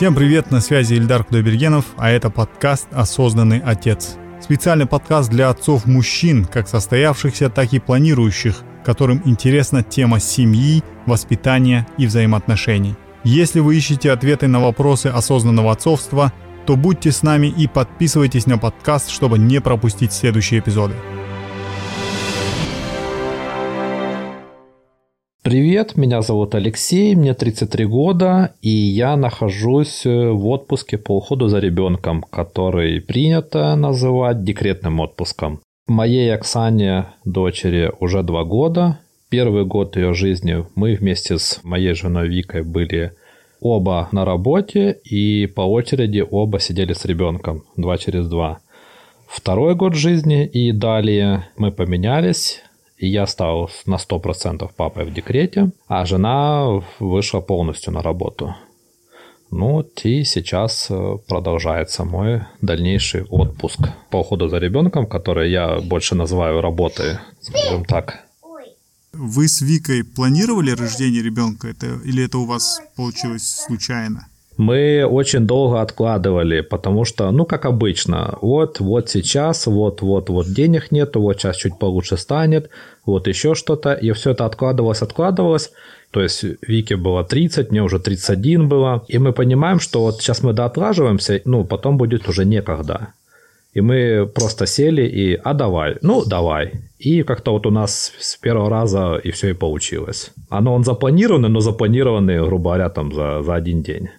Всем привет, на связи Ильдар Кудайбергенов, а это подкаст «Осознанный отец». Специальный подкаст для отцов-мужчин, как состоявшихся, так и планирующих, которым интересна тема семьи, воспитания и взаимоотношений. Если вы ищете ответы на вопросы осознанного отцовства, то будьте с нами и подписывайтесь на подкаст, чтобы не пропустить следующие эпизоды. Привет, меня зовут Алексей, мне 33 года, и я нахожусь э, в отпуске по уходу за ребенком, который принято называть декретным отпуском. Моей Оксане, дочери, уже два года. Первый год ее жизни мы вместе с моей женой Викой были оба на работе, и по очереди оба сидели с ребенком, два через два. Второй год жизни и далее мы поменялись, и я стал на 100% папой в декрете, а жена вышла полностью на работу. Ну, и сейчас э, продолжается мой дальнейший отпуск по уходу за ребенком, который я больше называю работой, скажем так. Вы с Викой планировали рождение ребенка, это, или это у вас получилось случайно? Мы очень долго откладывали, потому что, ну, как обычно, вот, вот сейчас, вот, вот, вот денег нету, вот сейчас чуть получше станет, вот еще что-то, и все это откладывалось, откладывалось, то есть Вике было 30, мне уже 31 было, и мы понимаем, что вот сейчас мы доотлаживаемся, ну, потом будет уже некогда. И мы просто сели и, а давай, ну давай. И как-то вот у нас с первого раза и все и получилось. Оно он запланированный, но запланированный, грубо говоря, там за, за один день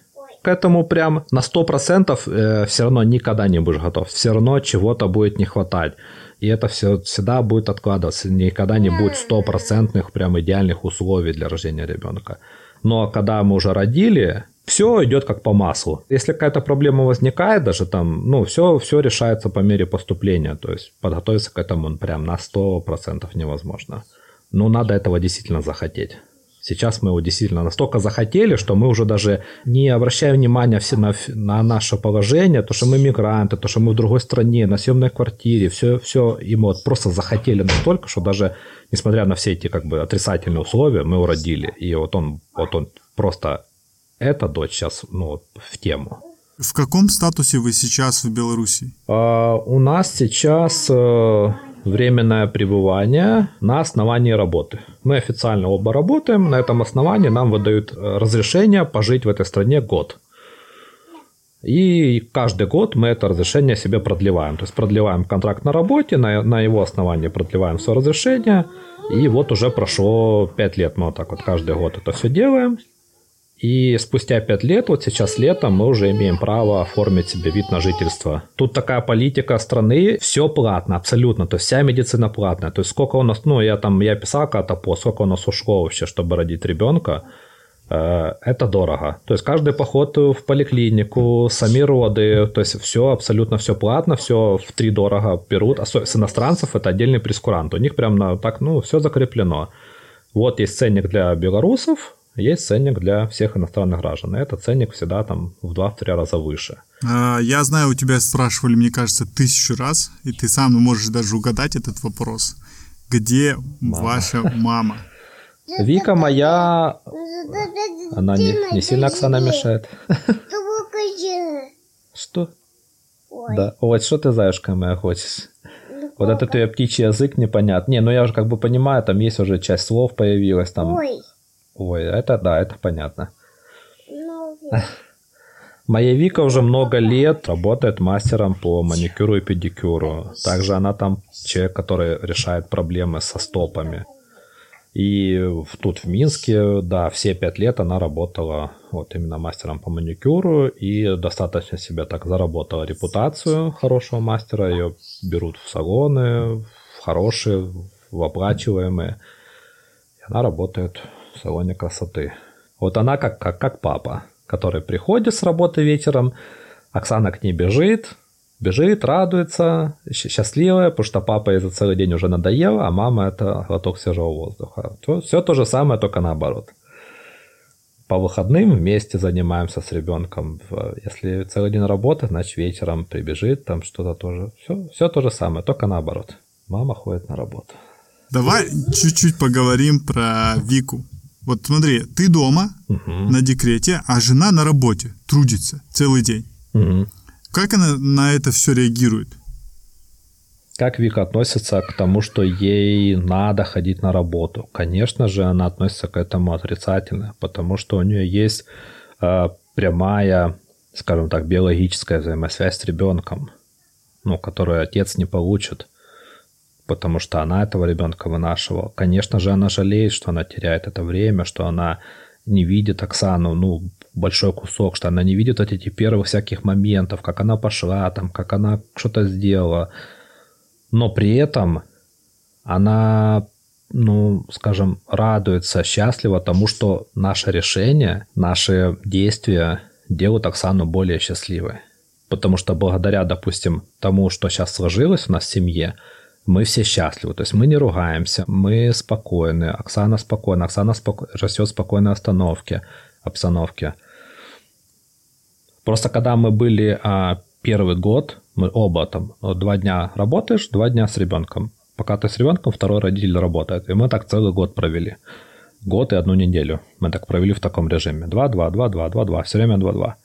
к этому прям на 100% э, все равно никогда не будешь готов. Все равно чего-то будет не хватать. И это все всегда будет откладываться. Никогда не будет стопроцентных прям идеальных условий для рождения ребенка. Но когда мы уже родили, все идет как по маслу. Если какая-то проблема возникает, даже там, ну, все, все решается по мере поступления. То есть подготовиться к этому прям на 100% невозможно. Но надо этого действительно захотеть. Сейчас мы его действительно настолько захотели, что мы уже даже не обращаем внимания все на, на наше положение, то, что мы мигранты, то, что мы в другой стране, на съемной квартире, все, все, и мы вот просто захотели настолько, что даже несмотря на все эти как бы отрицательные условия, мы его родили. И вот он, вот он просто, эта дочь сейчас ну, в тему. В каком статусе вы сейчас в Беларуси? А, у нас сейчас э, временное пребывание на основании работы. Мы официально оба работаем, на этом основании нам выдают э, разрешение пожить в этой стране год. И каждый год мы это разрешение себе продлеваем. То есть продлеваем контракт на работе, на, на его основании продлеваем все разрешение. И вот уже прошло 5 лет мы вот так вот каждый год это все делаем. И спустя 5 лет, вот сейчас летом, мы уже имеем право оформить себе вид на жительство. Тут такая политика страны, все платно, абсолютно, то есть вся медицина платная. То есть сколько у нас, ну я там, я писал когда-то по, сколько у нас ушло вообще, чтобы родить ребенка, э, это дорого. То есть каждый поход в поликлинику, сами роды, то есть все, абсолютно все платно, все в три дорого берут. А с иностранцев это отдельный прескурант. У них прям на, так, ну, все закреплено. Вот есть ценник для белорусов, есть ценник для всех иностранных граждан. И этот ценник всегда там в 2-3 раза выше. А, я знаю, у тебя спрашивали, мне кажется, тысячу раз, и ты сам можешь даже угадать этот вопрос. Где мама. ваша мама? Вика моя... Она не, не сильно Оксана мешает. Что? Да. Вот что ты, заюшка моя, хочешь? Вот этот ее птичий язык непонятно. Не, ну я уже как бы понимаю, там есть уже часть слов появилась, там Ой. Ой, это да, это понятно. Ну, Моя Вика уже много лет работает мастером по маникюру и педикюру. Также она там человек, который решает проблемы со стопами. И тут в Минске, да, все пять лет она работала вот именно мастером по маникюру и достаточно себе так заработала репутацию хорошего мастера. Ее берут в салоны, в хорошие, в оплачиваемые. И она работает в салоне красоты. Вот она как, как, как папа, который приходит с работы вечером, Оксана к ней бежит, бежит, радуется, счастливая, потому что папа ей за целый день уже надоело, а мама это глоток свежего воздуха. Все, все то же самое, только наоборот. По выходным вместе занимаемся с ребенком. Если целый день работает, значит вечером прибежит, там что-то тоже. Все, все то же самое, только наоборот. Мама ходит на работу. Давай чуть-чуть поговорим про Вику. Вот смотри, ты дома угу. на декрете, а жена на работе, трудится целый день. Угу. Как она на это все реагирует? Как Вика относится к тому, что ей надо ходить на работу? Конечно же, она относится к этому отрицательно, потому что у нее есть э, прямая, скажем так, биологическая взаимосвязь с ребенком, ну, которую отец не получит потому что она этого ребенка вынашивала. Конечно же, она жалеет, что она теряет это время, что она не видит Оксану, ну, большой кусок, что она не видит вот эти первых всяких моментов, как она пошла, там, как она что-то сделала. Но при этом она, ну, скажем, радуется, счастлива тому, что наше решение, наши действия делают Оксану более счастливой. Потому что благодаря, допустим, тому, что сейчас сложилось у нас в семье, мы все счастливы, то есть мы не ругаемся, мы спокойны, Оксана спокойна, Оксана споко... растет в спокойной остановке, обстановке. Просто когда мы были а, первый год, мы оба там два дня работаешь, два дня с ребенком. Пока ты с ребенком, второй родитель работает. И мы так целый год провели. Год и одну неделю. Мы так провели в таком режиме. Два, два, два, два, два, два. Все время два, два.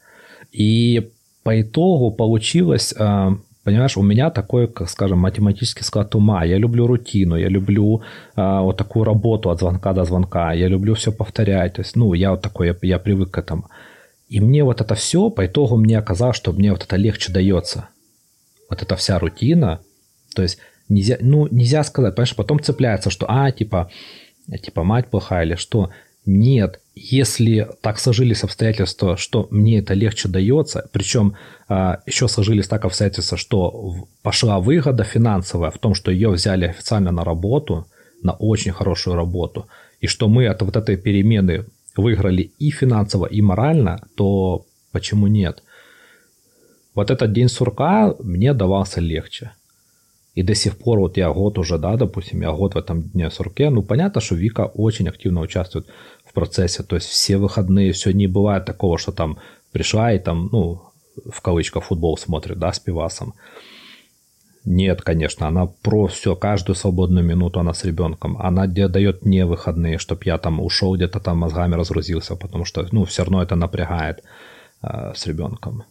И по итогу получилось а, Понимаешь, у меня такой, как скажем, математический склад ума. Я люблю рутину, я люблю э, вот такую работу от звонка до звонка, я люблю все повторять. То есть, ну, я вот такой, я, я привык к этому. И мне вот это все, по итогу мне оказалось, что мне вот это легче дается. Вот эта вся рутина. То есть, нельзя, ну, нельзя сказать, понимаешь, потом цепляется, что, а, типа, типа, мать плохая или что. Нет, если так сложились обстоятельства, что мне это легче дается, причем а, еще сложились так обстоятельства, что пошла выгода финансовая в том, что ее взяли официально на работу, на очень хорошую работу, и что мы от вот этой перемены выиграли и финансово, и морально, то почему нет? Вот этот день сурка мне давался легче. И до сих пор, вот я год уже, да, допустим, я год в этом дне сурке, ну, понятно, что Вика очень активно участвует процессе, то есть все выходные, все не бывает такого, что там пришла и там, ну, в кавычках, футбол смотрит, да, с пивасом. Нет, конечно, она про все, каждую свободную минуту она с ребенком. Она дает не выходные, чтобы я там ушел где-то там мозгами разгрузился, потому что, ну, все равно это напрягает э, с ребенком.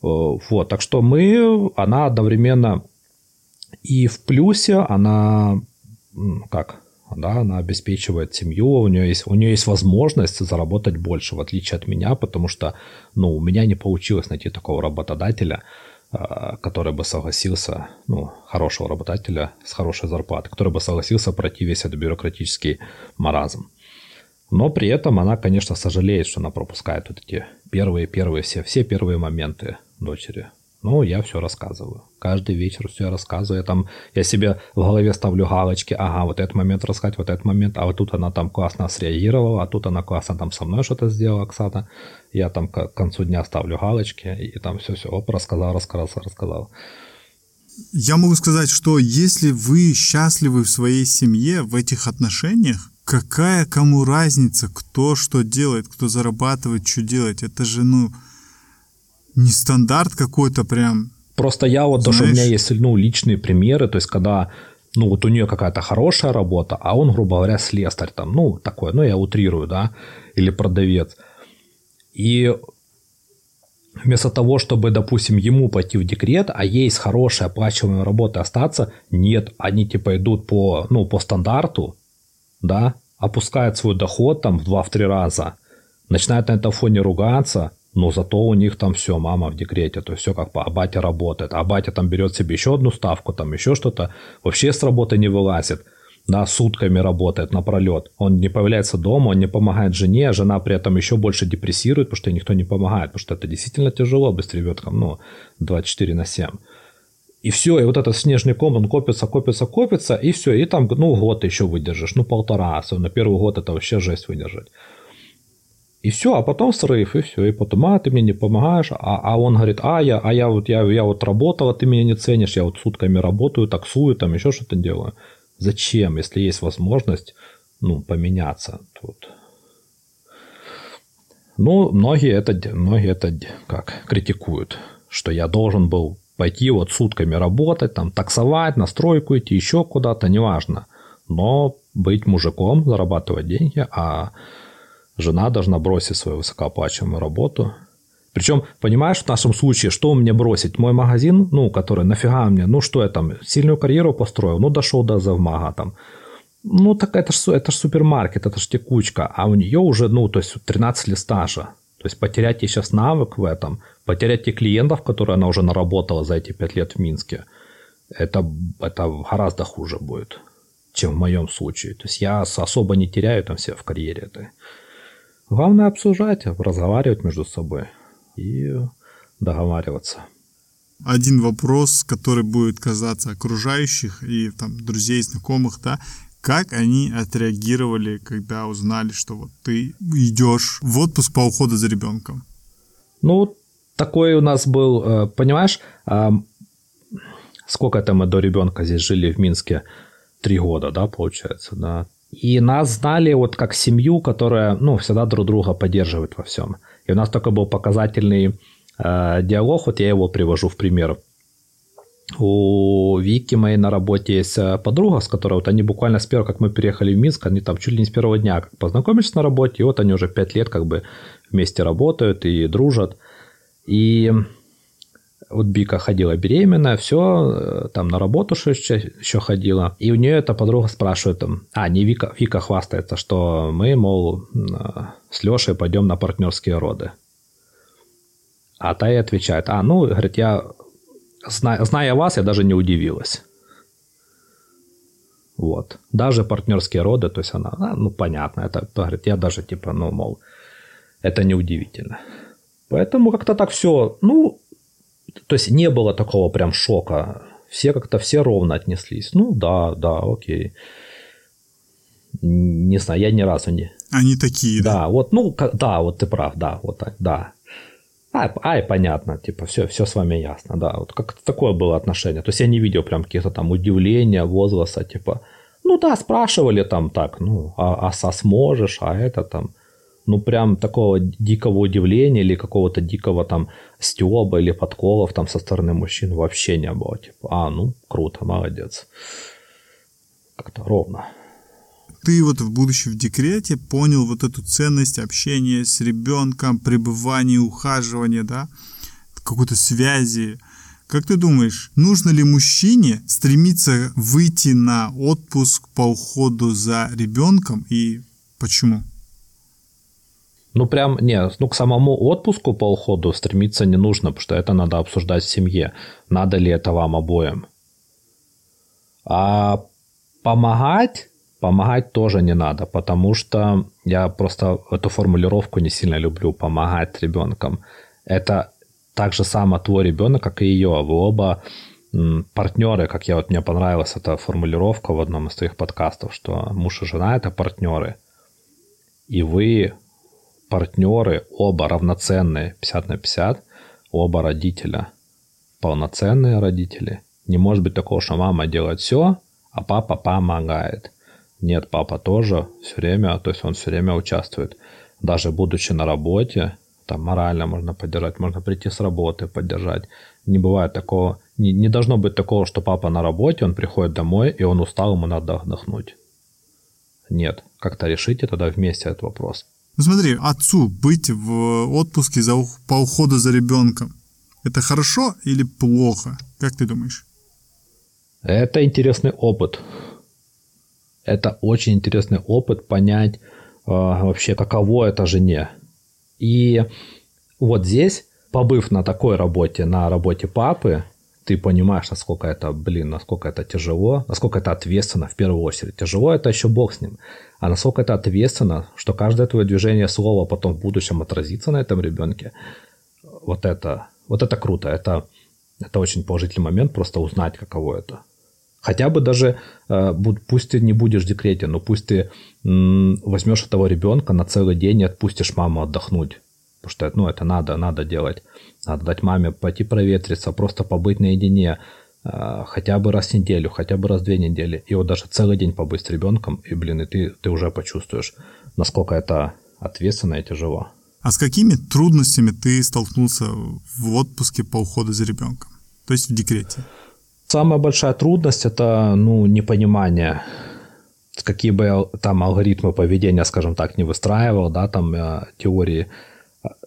Вот, так что мы, она одновременно и в плюсе она, как, да, она обеспечивает семью, у нее, есть, у нее есть возможность заработать больше, в отличие от меня, потому что, ну, у меня не получилось найти такого работодателя, а, который бы согласился, ну, хорошего работодателя с хорошей зарплатой, который бы согласился пройти весь этот бюрократический маразм. Но при этом она, конечно, сожалеет, что она пропускает вот эти первые-первые все, все первые моменты дочери. Ну, я все рассказываю. Каждый вечер все рассказываю. Я там, я себе в голове ставлю галочки. Ага, вот этот момент рассказать, вот этот момент. А вот тут она там классно среагировала, а тут она классно там со мной что-то сделала, Оксана. Я там к концу дня ставлю галочки и там все-все, оп, рассказал, рассказал, рассказал. Я могу сказать, что если вы счастливы в своей семье, в этих отношениях, какая кому разница, кто что делает, кто зарабатывает, что делать. Это же, ну, не стандарт какой-то прям. Просто я вот Знаешь... тоже у меня есть ну, личные примеры, то есть когда ну вот у нее какая-то хорошая работа, а он, грубо говоря, слесарь там, ну такой, ну я утрирую, да, или продавец. И вместо того, чтобы, допустим, ему пойти в декрет, а ей с хорошей оплачиваемой работой остаться, нет, они типа идут по, ну, по стандарту, да, опускают свой доход там в 2-3 раза, начинают на этом фоне ругаться, но зато у них там все, мама в декрете, то есть все как по, а батя работает, а батя там берет себе еще одну ставку, там еще что-то, вообще с работы не вылазит, да, сутками работает напролет, он не появляется дома, он не помогает жене, а жена при этом еще больше депрессирует, потому что никто не помогает, потому что это действительно тяжело быть с ребенком, ну, 24 на 7. И все, и вот этот снежный ком, он копится, копится, копится, и все, и там, ну, год еще выдержишь, ну, полтора, особенно первый год это вообще жесть выдержать. И все, а потом срыв, и все. И потом, а, ты мне не помогаешь, а, а он говорит, а, я, а я вот, я, я вот работал, а ты меня не ценишь, я вот сутками работаю, таксую, там еще что-то делаю. Зачем, если есть возможность, ну, поменяться тут? Ну, многие это, многие это как критикуют, что я должен был пойти вот сутками работать, там таксовать, на стройку идти, еще куда-то, неважно. Но быть мужиком, зарабатывать деньги, а жена должна бросить свою высокооплачиваемую работу. Причем, понимаешь, в нашем случае, что мне бросить? Мой магазин, ну, который нафига мне, ну, что я там, сильную карьеру построил, ну, дошел до завмага там. Ну, так это же это ж супермаркет, это же текучка, а у нее уже, ну, то есть 13 лет стажа. То есть потерять ей сейчас навык в этом, потерять те клиентов, которые она уже наработала за эти 5 лет в Минске, это, это гораздо хуже будет, чем в моем случае. То есть я особо не теряю там все в карьере этой. Главное обсуждать, разговаривать между собой и договариваться. Один вопрос, который будет казаться окружающих и там друзей, знакомых, да, как они отреагировали, когда узнали, что вот ты идешь в отпуск по уходу за ребенком? Ну, такой у нас был, э, понимаешь, сколько это мы до ребенка здесь жили в Минске? Три года, да, получается, да. И нас знали вот как семью, которая, ну, всегда друг друга поддерживает во всем. И у нас только был показательный э, диалог, вот я его привожу в пример. У Вики моей на работе есть э, подруга, с которой вот они буквально с первого, как мы переехали в Минск, они там чуть ли не с первого дня как познакомились на работе, и вот они уже пять лет как бы вместе работают и дружат. И вот Бика ходила беременная, все, э, там на работу еще, еще ходила. И у нее эта подруга спрашивает, там, а, не Вика, Вика хвастается, что мы, мол, э, с Лешей пойдем на партнерские роды. А та ей отвечает, а, ну, говорит, я, зная, зная вас, я даже не удивилась. Вот. Даже партнерские роды, то есть она, а, ну, понятно, это, говорит, я даже, типа, ну, мол, это неудивительно. Поэтому как-то так все, ну, то есть не было такого прям шока. Все как-то все ровно отнеслись. Ну да, да, окей. Не знаю, я ни разу не... Они такие, да? Да, вот, ну, да, вот ты прав, да, вот так, да. Ай, ай, понятно, типа, все, все с вами ясно, да, вот как такое было отношение. То есть я не видел прям каких-то там удивления, возгласа, типа, ну да, спрашивали там так, ну, а, а сможешь, а это там, ну, прям такого дикого удивления или какого-то дикого там стеба или подколов там со стороны мужчин вообще не было. Типа, а, ну, круто, молодец. Как-то ровно. Ты вот в будущем в декрете понял вот эту ценность общения с ребенком, пребывания, ухаживания, да, какой-то связи. Как ты думаешь, нужно ли мужчине стремиться выйти на отпуск по уходу за ребенком и почему? Ну, прям, не, ну, к самому отпуску по уходу стремиться не нужно, потому что это надо обсуждать в семье. Надо ли это вам обоим. А помогать, помогать тоже не надо, потому что я просто эту формулировку не сильно люблю, помогать ребенком. Это так же само твой ребенок, как и ее. Вы оба партнеры, как я вот мне понравилась эта формулировка в одном из твоих подкастов, что муж и жена это партнеры. И вы партнеры оба равноценные, 50 на 50, оба родителя, полноценные родители. Не может быть такого, что мама делает все, а папа помогает. Нет, папа тоже все время, то есть он все время участвует. Даже будучи на работе, там морально можно поддержать, можно прийти с работы поддержать. Не бывает такого, не, не должно быть такого, что папа на работе, он приходит домой, и он устал, ему надо отдохнуть. Нет, как-то решите тогда вместе этот вопрос. Ну смотри, отцу быть в отпуске за, по уходу за ребенком, это хорошо или плохо? Как ты думаешь? Это интересный опыт. Это очень интересный опыт понять э, вообще, каково это жене. И вот здесь, побыв на такой работе, на работе папы, ты понимаешь, насколько это, блин, насколько это тяжело, насколько это ответственно в первую очередь. Тяжело это еще бог с ним. А насколько это ответственно, что каждое твое движение слова потом в будущем отразится на этом ребенке. Вот это, вот это круто. Это, это очень положительный момент, просто узнать, каково это. Хотя бы даже, э, пусть ты не будешь в декрете, но пусть ты возьмешь этого ребенка на целый день и отпустишь маму отдохнуть. Потому что ну, это надо, надо делать. Надо дать маме пойти проветриться, просто побыть наедине э, хотя бы раз в неделю, хотя бы раз в две недели. И вот даже целый день побыть с ребенком, и, блин, и ты, ты уже почувствуешь, насколько это ответственно и тяжело. А с какими трудностями ты столкнулся в отпуске по уходу за ребенком? То есть в декрете? Самая большая трудность – это ну, непонимание. какие бы там алгоритмы поведения, скажем так, не выстраивал, да, там э, теории,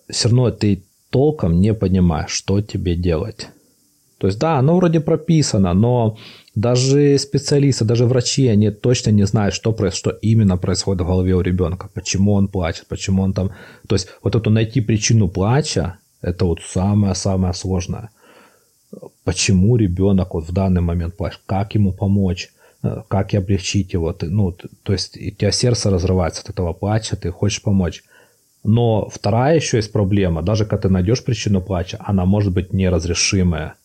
все равно ты толком не понимаешь, что тебе делать. То есть, да, оно вроде прописано, но даже специалисты, даже врачи, они точно не знают, что, что именно происходит в голове у ребенка, почему он плачет, почему он там... То есть, вот эту найти причину плача, это вот самое-самое сложное. Почему ребенок вот в данный момент плачет, как ему помочь, э, как и облегчить его. Ты, ну, то есть, у тебя сердце разрывается от этого плача, ты хочешь помочь. Но вторая еще есть проблема, даже когда ты найдешь причину плача, она может быть неразрешимая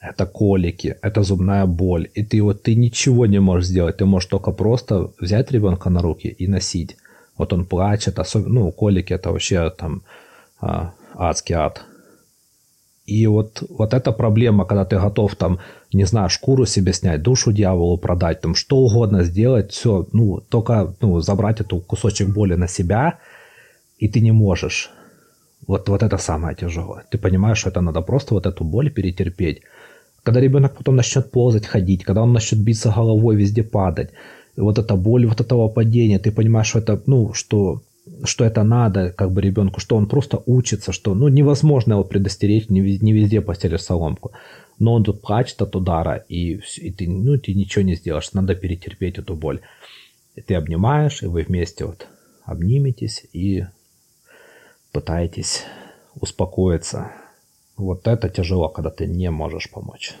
это колики, это зубная боль, и ты вот ты ничего не можешь сделать, ты можешь только просто взять ребенка на руки и носить. Вот он плачет, особенно, ну, колики это вообще там а, адский ад. И вот, вот эта проблема, когда ты готов там, не знаю, шкуру себе снять, душу дьяволу продать, там что угодно сделать, все, ну, только ну, забрать эту кусочек боли на себя, и ты не можешь. Вот, вот это самое тяжелое. Ты понимаешь, что это надо просто вот эту боль перетерпеть. Когда ребенок потом начнет ползать, ходить, когда он начнет биться головой, везде падать, вот эта боль вот этого падения, ты понимаешь, что это, ну, что, что это надо как бы ребенку, что он просто учится, что, ну, невозможно его предостеречь, не, не везде постелишь соломку. Но он тут плачет от удара, и, и ты, ну, ты ничего не сделаешь, надо перетерпеть эту боль. И ты обнимаешь, и вы вместе вот обниметесь и пытаетесь успокоиться. Вот это тяжело, когда ты не можешь помочь.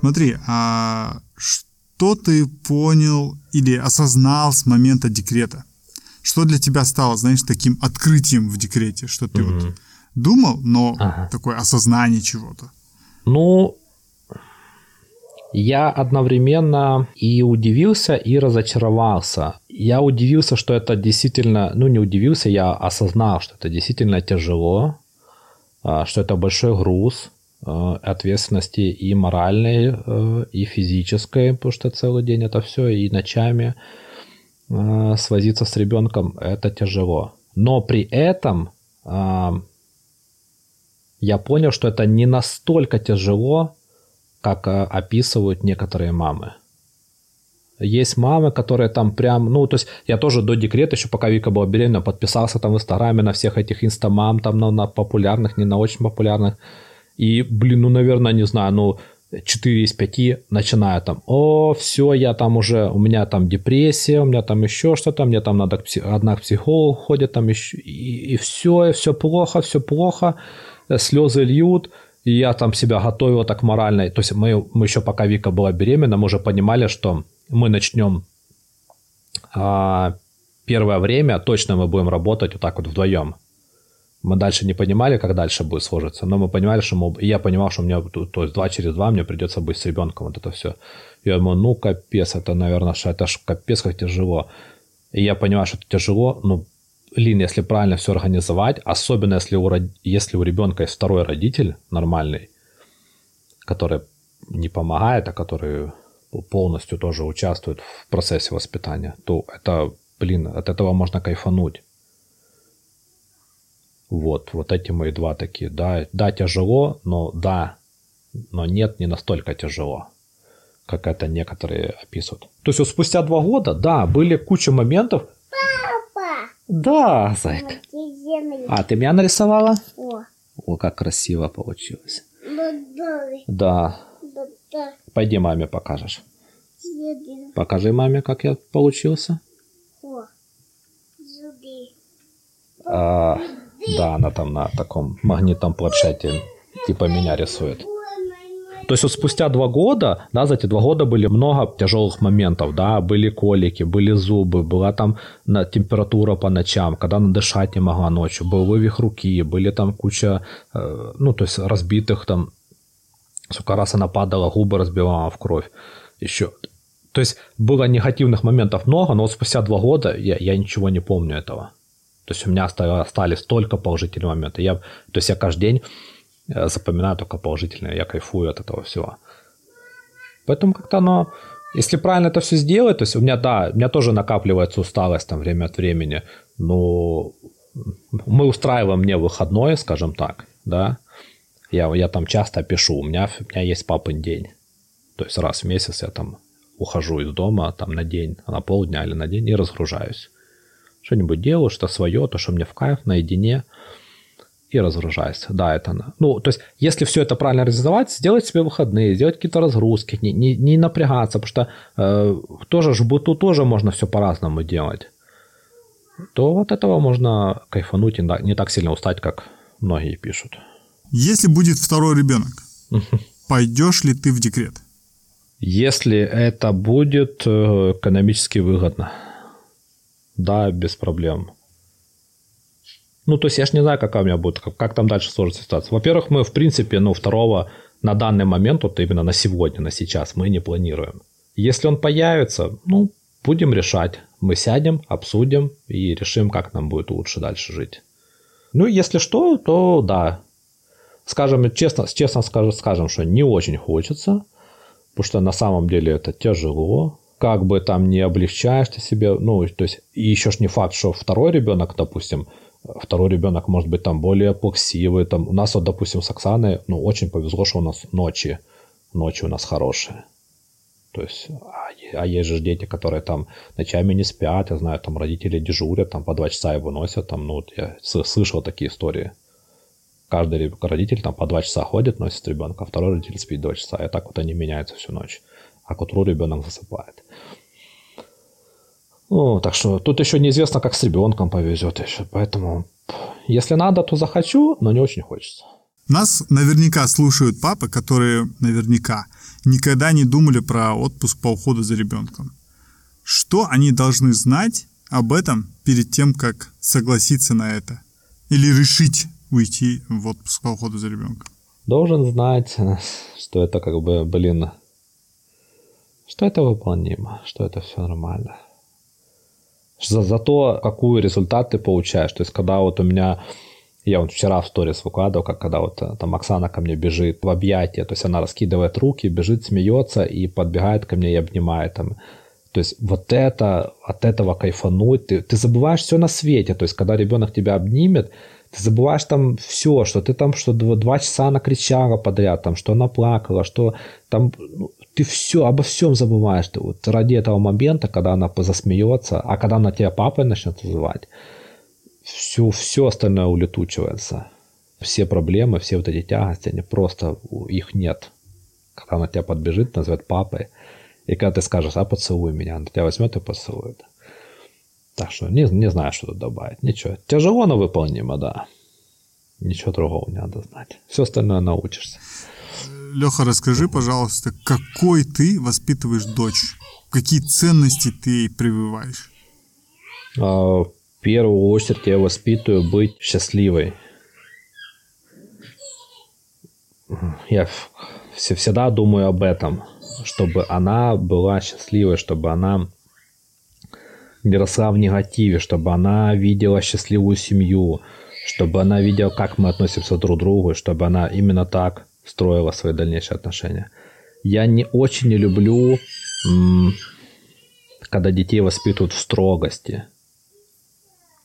Смотри, а что ты понял или осознал с момента декрета? Что для тебя стало, знаешь, таким открытием в декрете, что ты угу. вот думал, но ага. такое осознание чего-то? Ну, я одновременно и удивился, и разочаровался. Я удивился, что это действительно, ну не удивился, я осознал, что это действительно тяжело, а, что это большой груз а, ответственности и моральной, а, и физической, потому что целый день это все, и ночами свозиться с ребенком, это тяжело. Но при этом я понял, что это не настолько тяжело, как э, описывают некоторые мамы. Есть мамы, которые там прям, ну, то есть я тоже до декрета, еще пока Вика была беременна, подписался там в Инстаграме на всех этих инстамам, там на, на популярных, не на очень популярных. И, блин, ну, наверное, не знаю, ну, 4 из 5 начинаю там, о, все, я там уже, у меня там депрессия, у меня там еще что-то, мне там надо, одна к психологу ходит, там еще, и, и все, и все плохо, все плохо, слезы льют, и я там себя готовил так морально. То есть мы, мы еще пока Вика была беременна, мы уже понимали, что мы начнем а, первое время, точно мы будем работать вот так вот вдвоем. Мы дальше не понимали, как дальше будет сложиться, но мы понимали, что мы, я понимал, что у меня, то есть два через два мне придется быть с ребенком, вот это все. Я думаю, ну капец, это, наверное, что это ж капец как тяжело. И я понимаю, что это тяжело, ну, Лин, если правильно все организовать, особенно если у, если у ребенка есть второй родитель нормальный, который не помогает, а который полностью тоже участвует в процессе воспитания, то это, блин, от этого можно кайфануть. Вот, вот эти мои два такие. Да, да, тяжело, но да, но нет, не настолько тяжело, как это некоторые описывают. То есть вот спустя два года, да, были куча моментов, да, зайка. А, ты меня нарисовала? О. О, как красиво получилось. Да. Пойди маме покажешь. Покажи маме, как я получился. А, да, она там на таком магнитном планшете типа меня рисует. То есть вот спустя два года, да, за эти два года были много тяжелых моментов, да, были колики, были зубы, была там температура по ночам, когда она дышать не могла ночью, был вывих руки, были там куча, э, ну, то есть разбитых там, сколько раз она падала, губы разбивала в кровь, еще. То есть было негативных моментов много, но вот спустя два года я, я ничего не помню этого. То есть у меня остались только положительные моменты. Я, то есть я каждый день запоминаю только положительное, я кайфую от этого всего. Поэтому как-то оно Если правильно это все сделать, то есть у меня, да, у меня тоже накапливается усталость там время от времени, но мы устраиваем мне выходное, скажем так, да, я, я там часто пишу, у меня, у меня есть папин день, то есть раз в месяц я там ухожу из дома там на день, на полдня или на день и разгружаюсь. Что-нибудь делаю, что свое, то, что мне в кайф, наедине – и разгружайся. Да, это... Ну, то есть, если все это правильно реализовать, сделать себе выходные, сделать какие-то разгрузки, не, не, не напрягаться, потому что э, тоже в быту тоже можно все по-разному делать. То от этого можно кайфануть и не так сильно устать, как многие пишут. Если будет второй ребенок, пойдешь ли ты в декрет? Если это будет э, экономически выгодно, да, без проблем. Ну, то есть я ж не знаю, какая у меня будет, как, как там дальше сложится ситуация. Во-первых, мы, в принципе, ну, второго на данный момент, вот именно на сегодня, на сейчас, мы не планируем. Если он появится, ну, будем решать. Мы сядем, обсудим и решим, как нам будет лучше дальше жить. Ну, если что, то да. Скажем, честно, честно скажем, скажем, что не очень хочется, потому что на самом деле это тяжело. Как бы там не облегчаешь ты себе, ну, то есть, и еще ж не факт, что второй ребенок, допустим, второй ребенок может быть там более плаксивый. Там, у нас вот, допустим, с Оксаной, ну, очень повезло, что у нас ночи, ночи у нас хорошие. То есть, а, а есть же дети, которые там ночами не спят, я знаю, там родители дежурят, там по два часа его носят, там, ну, я слышал такие истории. Каждый родитель там по два часа ходит, носит ребенка, а второй родитель спит два часа, и так вот они меняются всю ночь. А к утру ребенок засыпает. Ну, так что тут еще неизвестно, как с ребенком повезет еще. Поэтому, если надо, то захочу, но не очень хочется. Нас наверняка слушают папы, которые наверняка никогда не думали про отпуск по уходу за ребенком. Что они должны знать об этом перед тем, как согласиться на это? Или решить уйти в отпуск по уходу за ребенком? Должен знать, что это как бы, блин, что это выполнимо, что это все нормально за, за то, какой результат ты получаешь. То есть, когда вот у меня я вот вчера в сторис выкладывал, как когда вот э, там Оксана ко мне бежит в объятия, то есть она раскидывает руки, бежит, смеется и подбегает ко мне и обнимает там. То есть вот это, от этого кайфануть, ты, ты забываешь все на свете, то есть когда ребенок тебя обнимет, ты забываешь там все, что ты там что два, часа накричала подряд, там, что она плакала, что там ну, ты все, обо всем забываешь. Ты вот ради этого момента, когда она засмеется, а когда она тебя папой начнет называть, все, все остальное улетучивается. Все проблемы, все вот эти тягости, они просто, их нет. Когда она тебя подбежит, назовет папой, и когда ты скажешь, а поцелуй меня, она тебя возьмет и поцелует. Так что не, не знаю, что тут добавить. Ничего. Тяжело, но выполнимо, да. Ничего другого не надо знать. Все остальное научишься. Леха, расскажи, пожалуйста, какой ты воспитываешь дочь? Какие ценности ты ей прививаешь? А, в первую очередь я воспитываю быть счастливой. Я всегда думаю об этом, чтобы она была счастливой, чтобы она не росла в негативе, чтобы она видела счастливую семью, чтобы она видела, как мы относимся друг к другу, чтобы она именно так строила свои дальнейшие отношения. Я не очень не люблю, когда детей воспитывают в строгости.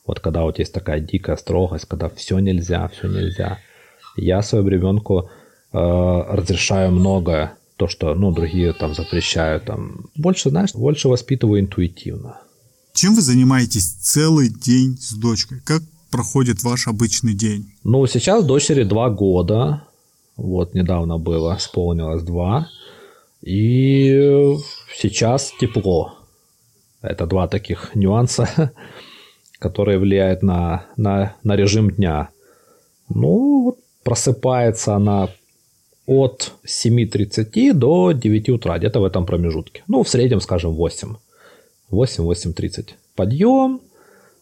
Вот когда вот есть такая дикая строгость, когда все нельзя, все нельзя. Я своему ребенку э, разрешаю многое, то, что, ну, другие там запрещают, там. Больше, знаешь, больше воспитываю интуитивно. Чем вы занимаетесь целый день с дочкой? Как проходит ваш обычный день? Ну, сейчас дочери два года. Вот недавно было, исполнилось два. И сейчас тепло. Это два таких нюанса, которые влияют на, на, на режим дня. Ну, просыпается она от 7.30 до 9 утра, где-то в этом промежутке. Ну, в среднем, скажем, 8. 8-8.30. Подъем,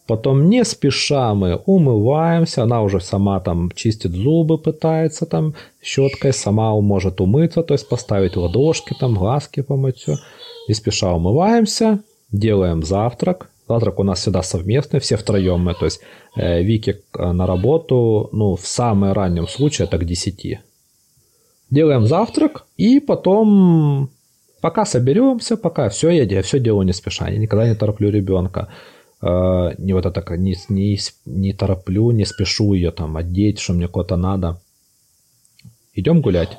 Потом не спеша мы умываемся, она уже сама там чистит зубы, пытается там щеткой, сама может умыться, то есть поставить ладошки, там глазки помыть, все. Не спеша умываемся, делаем завтрак. Завтрак у нас всегда совместный, все втроем мы, то есть э, Вики э, на работу, ну, в самом раннем случае это к 10. Делаем завтрак и потом Пока соберемся, пока все, я, я все делаю не спеша, я никогда не тороплю ребенка. Э, не вот это не, не, не тороплю, не спешу ее там одеть, что мне куда-то надо. Идем гулять.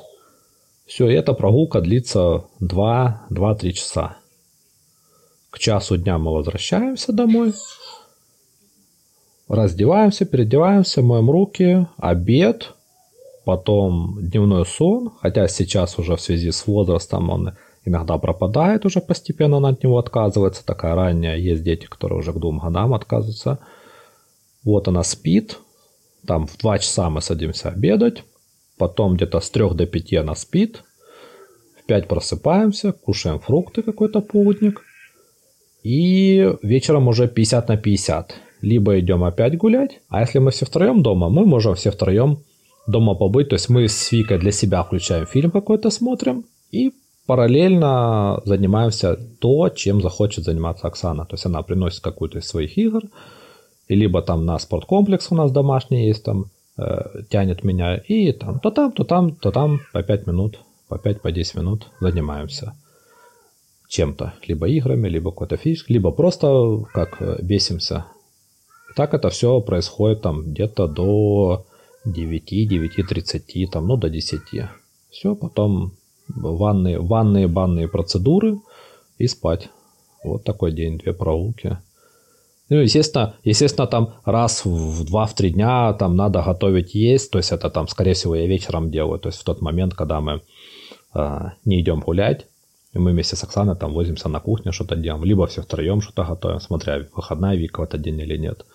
Все, эта прогулка длится 2-3 часа. К часу дня мы возвращаемся домой. Раздеваемся, переодеваемся, моем руки, обед, потом дневной сон, хотя сейчас уже в связи с возрастом он иногда пропадает уже постепенно, он от него отказывается. Такая ранняя, есть дети, которые уже к двум годам отказываются. Вот она спит, там в 2 часа мы садимся обедать, потом где-то с 3 до 5 она спит, в 5 просыпаемся, кушаем фрукты какой-то полдник, и вечером уже 50 на 50. Либо идем опять гулять, а если мы все втроем дома, мы можем все втроем дома побыть. То есть мы с Викой для себя включаем фильм какой-то, смотрим, и параллельно занимаемся то, чем захочет заниматься Оксана. То есть она приносит какую-то из своих игр, и либо там на спорткомплекс у нас домашний есть, там э, тянет меня, и там то там, то там, то там по 5 минут, по 5, по 10 минут занимаемся чем-то, либо играми, либо какой-то физикой, либо просто как э, бесимся. Так это все происходит там где-то до 9, 9.30, там, ну, до 10. Все, потом ванные, ванные, банные процедуры и спать. Вот такой день, две прогулки. Ну, естественно, естественно, там раз в два-три дня там надо готовить есть, то есть это там, скорее всего, я вечером делаю, то есть в тот момент, когда мы э, не идем гулять, и мы вместе с Оксаной там возимся на кухне, что-то делаем, либо все втроем что-то готовим, смотря выходная Вика в этот день или нет.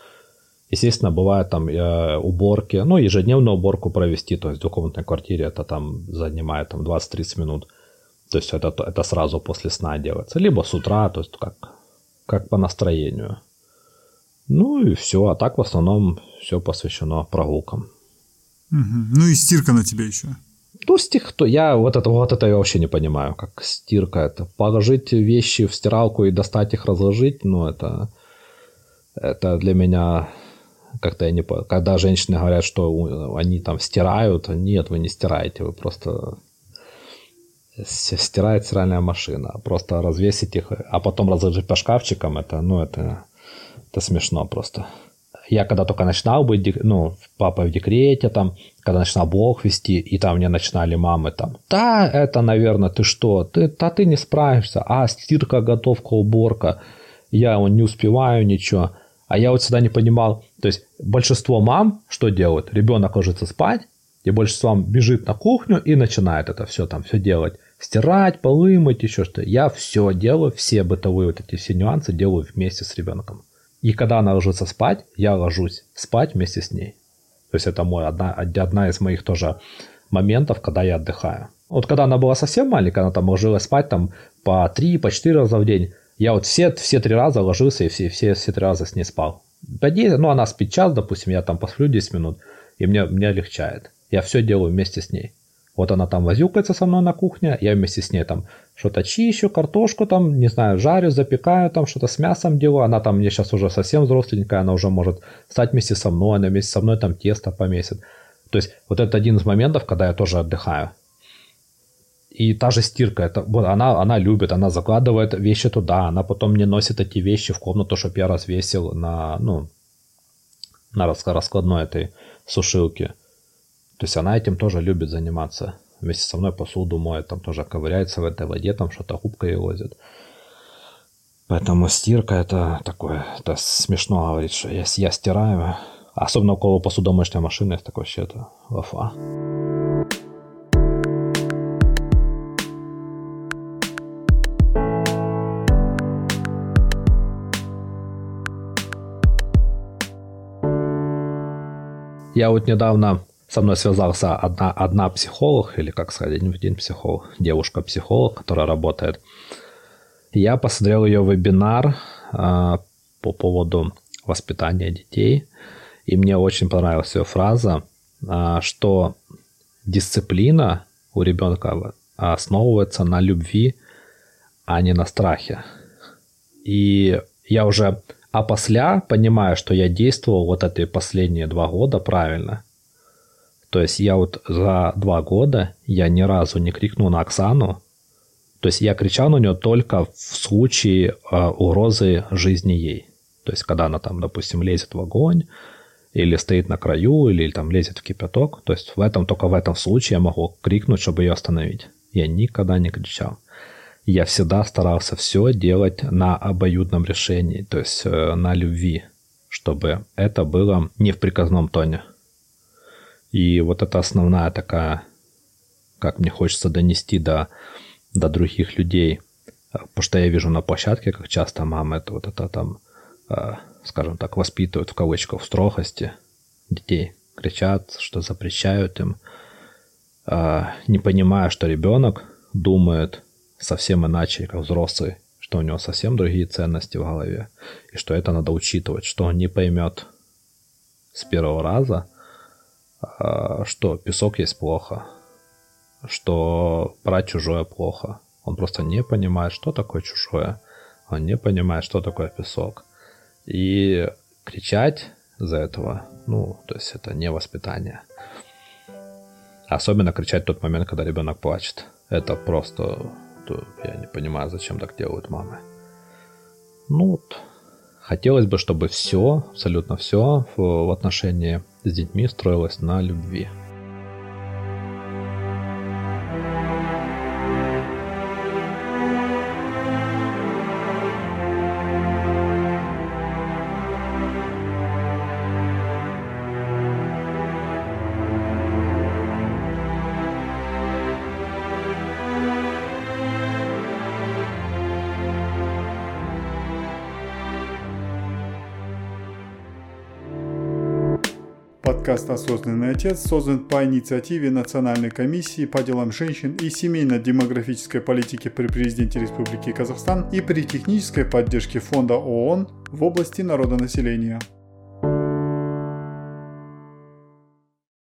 Естественно, бывают там э, уборки, ну, ежедневную уборку провести, то есть в двухкомнатной квартире это там занимает там 20-30 минут. То есть это, это сразу после сна делается. Либо с утра, то есть как, как по настроению. Ну и все, а так в основном все посвящено прогулкам. Угу. Ну и стирка на тебя еще. Ну, стих, то я вот это, вот это я вообще не понимаю, как стирка это. Положить вещи в стиралку и достать их, разложить, ну, это, это для меня как-то я не Когда женщины говорят, что они там стирают, нет, вы не стираете, вы просто стирает стиральная машина. Просто развесить их, а потом разложить по шкафчикам, это, ну, это, это смешно просто. Я когда только начинал быть, ну, папой в декрете, там, когда начинал блог вести, и там мне начинали мамы там, да, это, наверное, ты что, ты, да ты не справишься, а стирка, готовка, уборка, я он не успеваю ничего. А я вот всегда не понимал, то есть большинство мам что делают? Ребенок ложится спать, и большинство мам бежит на кухню и начинает это все там все делать. Стирать, полы мыть, еще что. Я все делаю, все бытовые вот эти все нюансы делаю вместе с ребенком. И когда она ложится спать, я ложусь спать вместе с ней. То есть это мой, одна, одна из моих тоже моментов, когда я отдыхаю. Вот когда она была совсем маленькая, она там ложилась спать там по три, по четыре раза в день. Я вот все, все три раза ложился и все, все, все три раза с ней спал. По 10, ну, она спит час, допустим, я там посплю 10 минут, и мне, мне легчает. Я все делаю вместе с ней. Вот она там возюкается со мной на кухне, я вместе с ней там что-то чищу, картошку там, не знаю, жарю, запекаю, там что-то с мясом делаю. Она там мне сейчас уже совсем взросленькая, она уже может стать вместе со мной, она вместе со мной там тесто помесит. То есть вот это один из моментов, когда я тоже отдыхаю. И та же стирка, это, вот она, она любит, она закладывает вещи туда, она потом мне носит эти вещи в комнату, чтобы я развесил на, ну, на раскладной этой сушилке. То есть она этим тоже любит заниматься. Вместе со мной посуду моет, там тоже ковыряется в этой воде, там что-то губкой возит. Поэтому стирка это такое, это смешно говорить, что я, я стираю. Особенно около посудомоечной машины, это вообще это лафа. Я вот недавно со мной связался одна, одна психолог, или как сказать, один психолог, девушка-психолог, которая работает. Я посмотрел ее вебинар э, по поводу воспитания детей, и мне очень понравилась ее фраза, э, что дисциплина у ребенка основывается на любви, а не на страхе. И я уже а после понимаю, что я действовал вот эти последние два года правильно. То есть я вот за два года я ни разу не крикнул на Оксану, То есть я кричал на нее только в случае э, угрозы жизни ей. То есть когда она там, допустим, лезет в огонь, или стоит на краю, или там лезет в кипяток. То есть в этом, только в этом случае я могу крикнуть, чтобы ее остановить. Я никогда не кричал. Я всегда старался все делать на обоюдном решении, то есть э, на любви, чтобы это было не в приказном тоне. И вот это основная такая, как мне хочется донести до, до других людей. Потому что я вижу на площадке, как часто мамы это вот это там э, скажем так, воспитывают в кавычках в строгости детей, кричат, что запрещают им, а, не понимая, что ребенок думает совсем иначе, как взрослый, что у него совсем другие ценности в голове, и что это надо учитывать, что он не поймет с первого раза, а, что песок есть плохо, что брать чужое плохо. Он просто не понимает, что такое чужое. Он не понимает, что такое песок. И кричать за этого, ну, то есть это не воспитание. Особенно кричать в тот момент, когда ребенок плачет. Это просто, я не понимаю, зачем так делают мамы. Ну вот, хотелось бы, чтобы все, абсолютно все в отношении с детьми строилось на любви. «Осознанный отец» создан по инициативе Национальной комиссии по делам женщин и семейно-демографической политики при президенте Республики Казахстан и при технической поддержке Фонда ООН в области народонаселения.